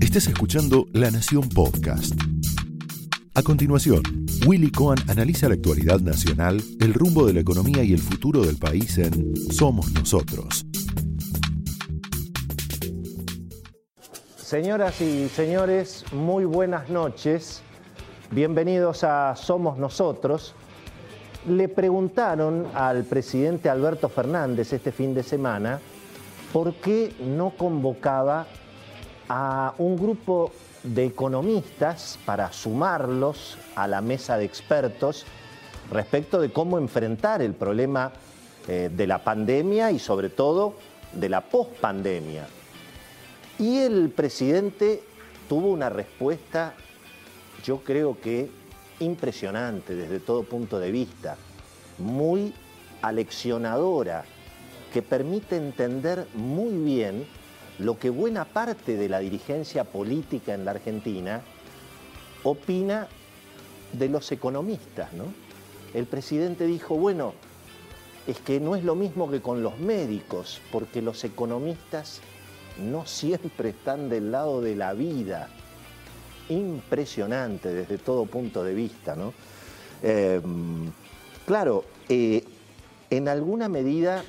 Estás escuchando La Nación Podcast. A continuación, Willy Cohen analiza la actualidad nacional, el rumbo de la economía y el futuro del país en Somos Nosotros. Señoras y señores, muy buenas noches. Bienvenidos a Somos Nosotros. Le preguntaron al presidente Alberto Fernández este fin de semana por qué no convocaba a un grupo de economistas para sumarlos a la mesa de expertos respecto de cómo enfrentar el problema eh, de la pandemia y sobre todo de la pospandemia. Y el presidente tuvo una respuesta, yo creo que impresionante desde todo punto de vista, muy aleccionadora, que permite entender muy bien lo que buena parte de la dirigencia política en la Argentina opina de los economistas. ¿no? El presidente dijo, bueno, es que no es lo mismo que con los médicos, porque los economistas no siempre están del lado de la vida. Impresionante desde todo punto de vista, ¿no? Em, claro, eh, en alguna medida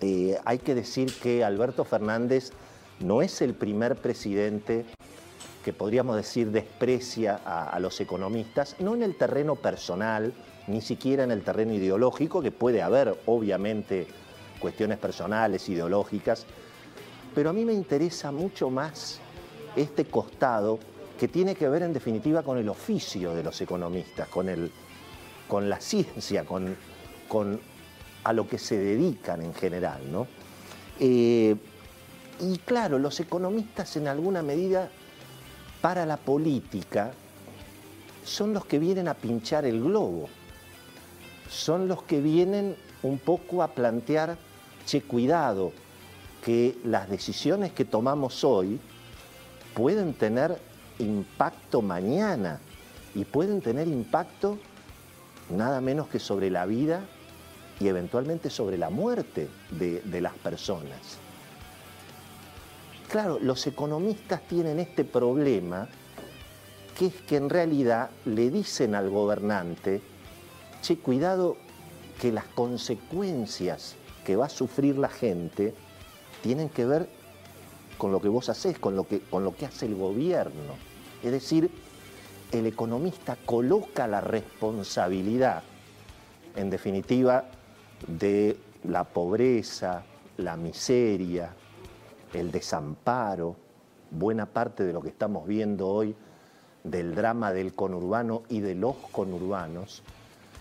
eh, hay que decir que Alberto Fernández no es el primer presidente que podríamos decir desprecia a, los economistas, no en el terreno personal, ni siquiera en el terreno ideológico, que puede haber obviamente cuestiones personales, ideológicas, pero a mí me interesa mucho más este costado que tiene que ver en definitiva con el oficio de los economistas, con, el, con la ciencia, con, con a lo que se dedican en general. ¿no? Eh, y claro, los economistas en alguna medida para la política son los que vienen a pinchar el globo, son los que vienen un poco a plantear, che, cuidado, que las decisiones que tomamos hoy pueden tener impacto mañana y pueden tener impacto nada menos que sobre la vida y eventualmente sobre la muerte de, de las personas. Claro, los economistas tienen este problema, que es que en realidad le dicen al gobernante, che, cuidado que las consecuencias que va a sufrir la gente tienen que ver con lo que vos haces, con lo que, con lo que hace el gobierno. Es decir, el economista coloca la responsabilidad, en definitiva, de la pobreza, la miseria, el desamparo, buena parte de lo que estamos viendo hoy del drama del conurbano y de los conurbanos,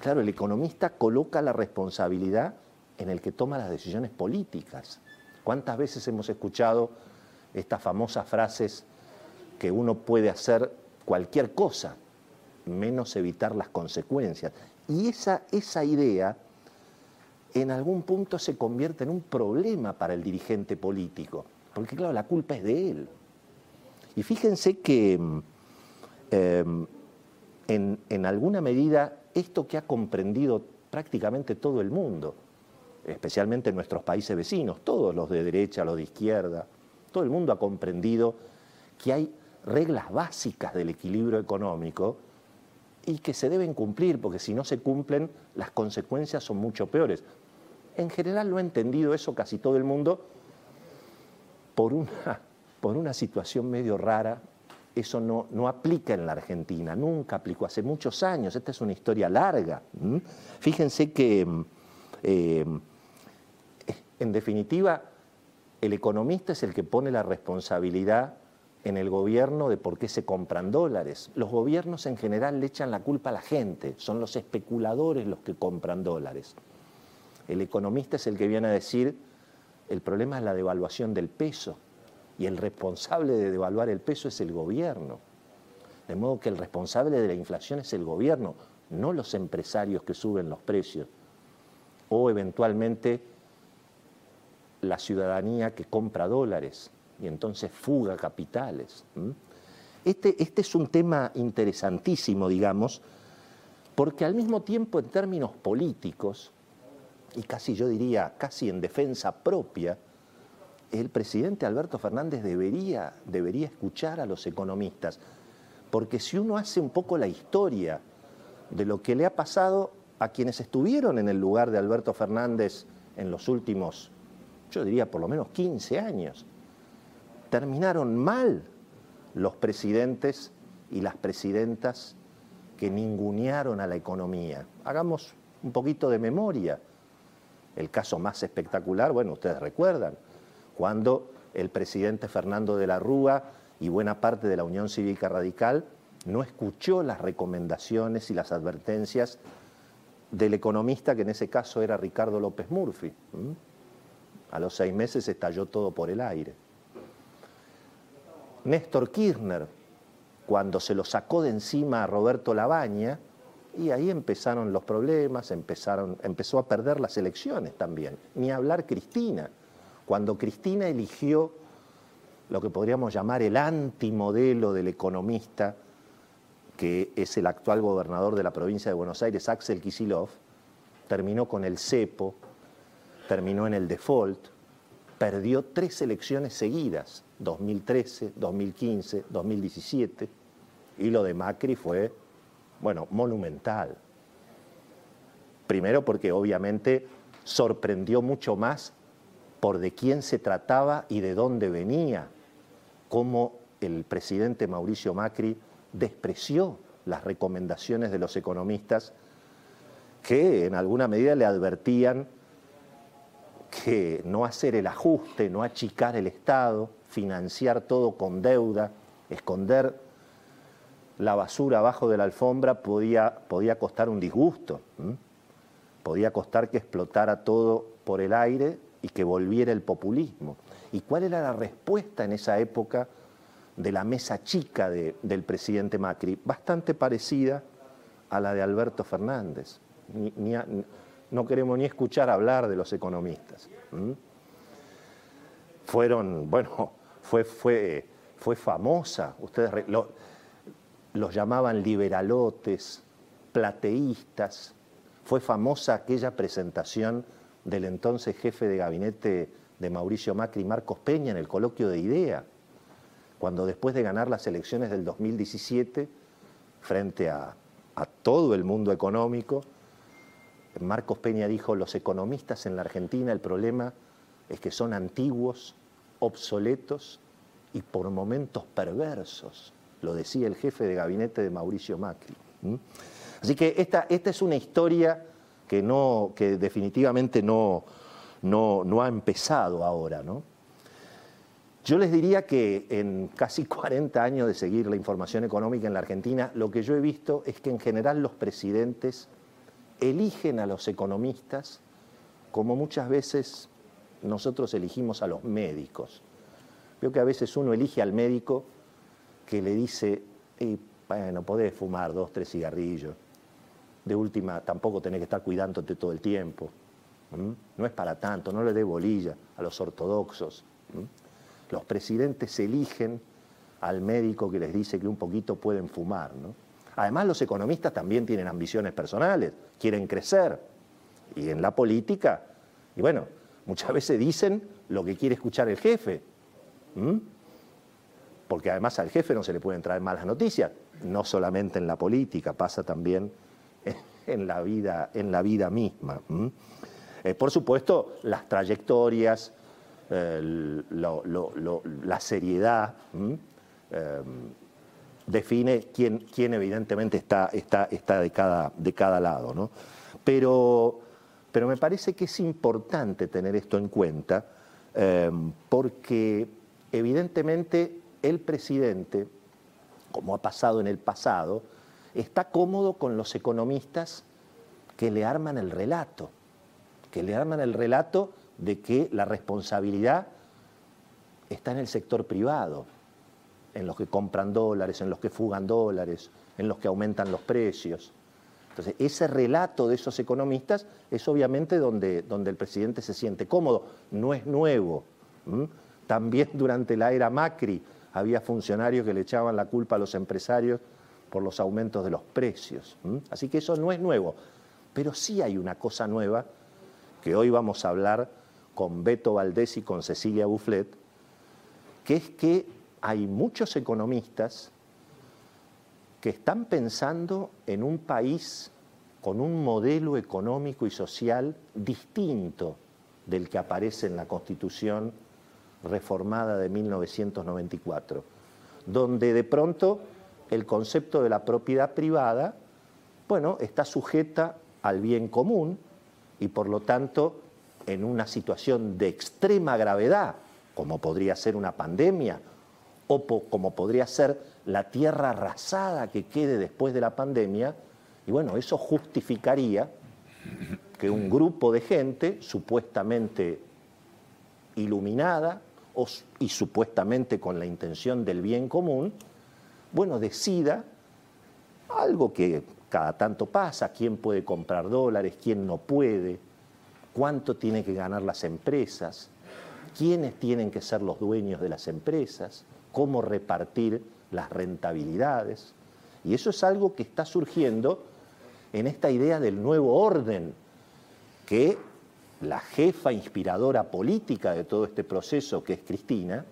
claro, el economista coloca la responsabilidad en el que toma las decisiones políticas. ¿Cuántas veces hemos escuchado estas famosas frases que uno puede hacer cualquier cosa, menos evitar las consecuencias? Y esa, esa idea en algún punto se convierte en un problema para el dirigente político porque claro, la culpa es de él. Y fíjense que mm, em, en, alguna medida esto que ha comprendido prácticamente todo el mundo, especialmente en nuestros países vecinos, todos los de derecha, los de izquierda, todo el mundo ha comprendido que hay reglas básicas del equilibrio económico y que se deben cumplir, porque si no se cumplen, las consecuencias son mucho peores. En general lo ha entendido eso casi todo el mundo, por una, por una situación medio rara, eso no, no, aplica en la Argentina, nunca aplicó, hace muchos años, esta es una historia larga. Fíjense que, eh, en definitiva, el economista es el que pone la responsabilidad en el gobierno de por qué se compran dólares. Los gobiernos en general le echan la culpa a la gente, son los especuladores los que compran dólares. El economista es el que viene a decir el problema es la devaluación del peso y el responsable de devaluar el peso es el gobierno. De modo que el responsable de la inflación es el gobierno, no los empresarios que suben los precios o eventualmente la ciudadanía que compra dólares y entonces fuga capitales. Este, este es un tema interesantísimo, digamos, porque al mismo tiempo en términos políticos, y casi yo diría, casi en defensa propia, el presidente Alberto Fernández debería, debería escuchar a los economistas, porque si uno hace un poco la historia de lo que le ha pasado a quienes estuvieron en el lugar de Alberto Fernández en los últimos, yo diría por lo menos 15 años, terminaron mal los presidentes y las presidentas que ningunearon a la economía. Hagamos un poquito de memoria. El caso más espectacular, bueno, ustedes recuerdan, cuando el presidente Fernando de la Rúa y buena parte de la Unión Cívica Radical no escuchó las recomendaciones y las advertencias del economista que en ese caso era Ricardo López Murphy. A los seis meses estalló todo por el aire. Néstor Kirchner, cuando se lo sacó de encima a Roberto Labaña, y ahí empezaron los problemas, empezaron, empezó a perder las elecciones también. Ni hablar Cristina. Cuando Cristina eligió lo que podríamos llamar el antimodelo del economista, que es el actual gobernador de la provincia de Buenos Aires, Axel Kisilov, terminó con el cepo, terminó en el default, perdió tres elecciones seguidas, 2013, 2015, 2017, y lo de Macri fue, bueno, monumental. Primero porque obviamente sorprendió mucho más por de quién se trataba y de dónde venía, cómo el presidente Mauricio Macri despreció las recomendaciones de los economistas que en alguna medida le advertían que no hacer el ajuste, no achicar el Estado, financiar todo con deuda, esconder la basura abajo de la alfombra podía, podía costar un disgusto, podía costar que explotara todo por el aire y que volviera el populismo. ¿Y cuál era la respuesta en esa época de la mesa chica del presidente Macri? Bastante parecida a la de Alberto Fernández. No queremos ni escuchar hablar de los economistas. Fueron, bueno, fue, fue, fue famosa, ustedes los llamaban liberalotes, plateístas, fue famosa aquella presentación del entonces jefe de gabinete de Mauricio Macri, Marcos Peña, en el coloquio de IDEA, cuando después de ganar las elecciones del 2017, frente a, a todo el mundo económico, Marcos Peña dijo, los economistas en la Argentina el problema es que son antiguos, obsoletos y por momentos perversos, lo decía el jefe de gabinete de Mauricio Macri. Así que esta, esta es una historia que, no, que definitivamente no, no, ha empezado ahora. ¿no? Yo les diría que en casi 40 años de seguir la información económica en la Argentina, lo que yo he visto es que en general los presidentes eligen a los economistas como muchas veces nosotros elegimos a los médicos. Veo que a veces uno elige al médico que le dice, bueno, podés fumar dos, tres cigarrillos, de última, tampoco tenés que estar cuidándote todo el tiempo. No es para tanto, no le dé bolilla a los ortodoxos. Los presidentes eligen al médico que les dice que un poquito pueden fumar. Además, los economistas también tienen ambiciones personales, quieren crecer. Y en la política, y bueno, muchas veces dicen lo que quiere escuchar el jefe. Porque además al jefe no se le pueden traer malas noticias, no solamente en la política, pasa también en la vida, en la vida misma. Eh, por supuesto, las trayectorias, la seriedad, define quién, quién, evidentemente está, está, está de, cada, de, cada, lado. ¿no? Pero, pero, me parece que es importante tener esto en cuenta em, porque evidentemente el presidente, como ha pasado en el pasado, está cómodo con los economistas que le arman el relato, que le arman el relato de que la responsabilidad está en el sector privado, en los que compran dólares, en los que fugan dólares, en los que aumentan los precios. Entonces, ese relato de esos economistas es obviamente donde, donde el presidente se siente cómodo, no es nuevo. También durante la era Macri había funcionarios que le echaban la culpa a los empresarios por los aumentos de los precios. Así que eso no es nuevo. Pero sí hay una cosa nueva que hoy vamos a hablar con Beto Valdés y con Cecilia Bufflet, que es que hay muchos economistas que están pensando en un país con un modelo económico y social distinto del que aparece en la Constitución reformada de 1994, donde de pronto el concepto de la propiedad privada, bueno, está sujeta al bien común y por lo tanto en una situación de extrema gravedad, como podría ser una pandemia o como podría ser la tierra arrasada que quede después de la pandemia, y bueno, eso justificaría que un grupo de gente supuestamente iluminada y supuestamente con la intención del bien común, bueno, decida algo que cada tanto pasa, quién puede comprar dólares, quién no puede, cuánto tienen que ganar las empresas, quiénes tienen que ser los dueños de las empresas, cómo repartir las rentabilidades. Y eso es algo que está surgiendo en esta idea del nuevo orden, que la jefa inspiradora política de todo este proceso, que es Cristina,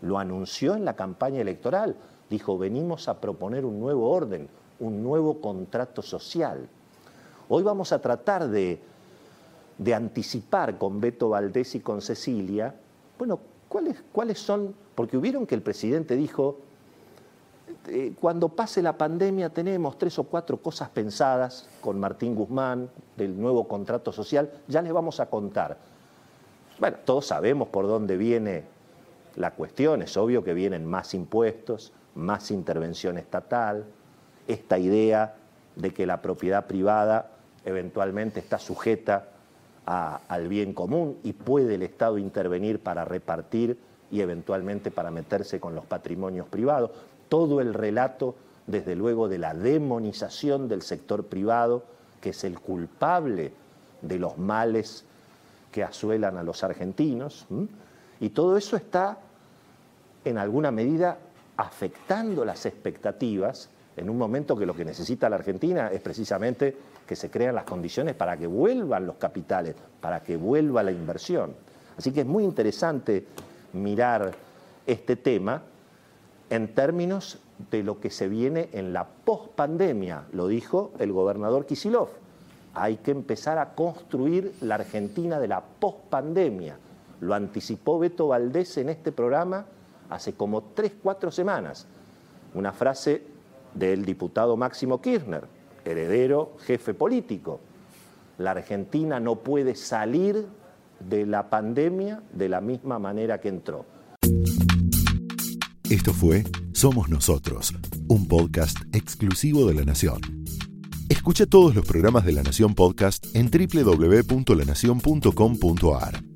lo anunció en la campaña electoral. Dijo, venimos a proponer un nuevo orden, un nuevo contrato social. Hoy vamos a tratar de, de anticipar con Beto Valdés y con Cecilia, bueno, ¿cuáles, cuáles son, porque hubieron que el presidente dijo, eh, cuando pase la pandemia tenemos tres o cuatro cosas pensadas con Martín Guzmán del nuevo contrato social, ya les vamos a contar. Bueno, todos sabemos por dónde viene la cuestión, es obvio que vienen más impuestos, más intervención estatal, esta idea de que la propiedad privada eventualmente está sujeta al bien común y puede el Estado intervenir para repartir y eventualmente para meterse con los patrimonios privados todo el relato, desde luego, de la demonización del sector privado, que es el culpable de los males que asuelan a los argentinos. Y todo eso está, en alguna medida, afectando las expectativas en un momento que lo que necesita la Argentina es precisamente que se crean las condiciones para que vuelvan los capitales, para que vuelva la inversión. Así que es muy interesante mirar este tema en términos de lo que se viene en la pospandemia, lo dijo el gobernador Kisilov. Hay que empezar a construir la Argentina de la pospandemia. Lo anticipó Beto Valdés en este programa hace como tres, cuatro semanas. Una frase del diputado Máximo Kirchner, heredero, jefe político. La Argentina no puede salir de la pandemia de la misma manera que entró. Esto fue Somos Nosotros, un podcast exclusivo de La Nación. Escucha todos los programas de La Nación Podcast en www.lanacion.com.ar.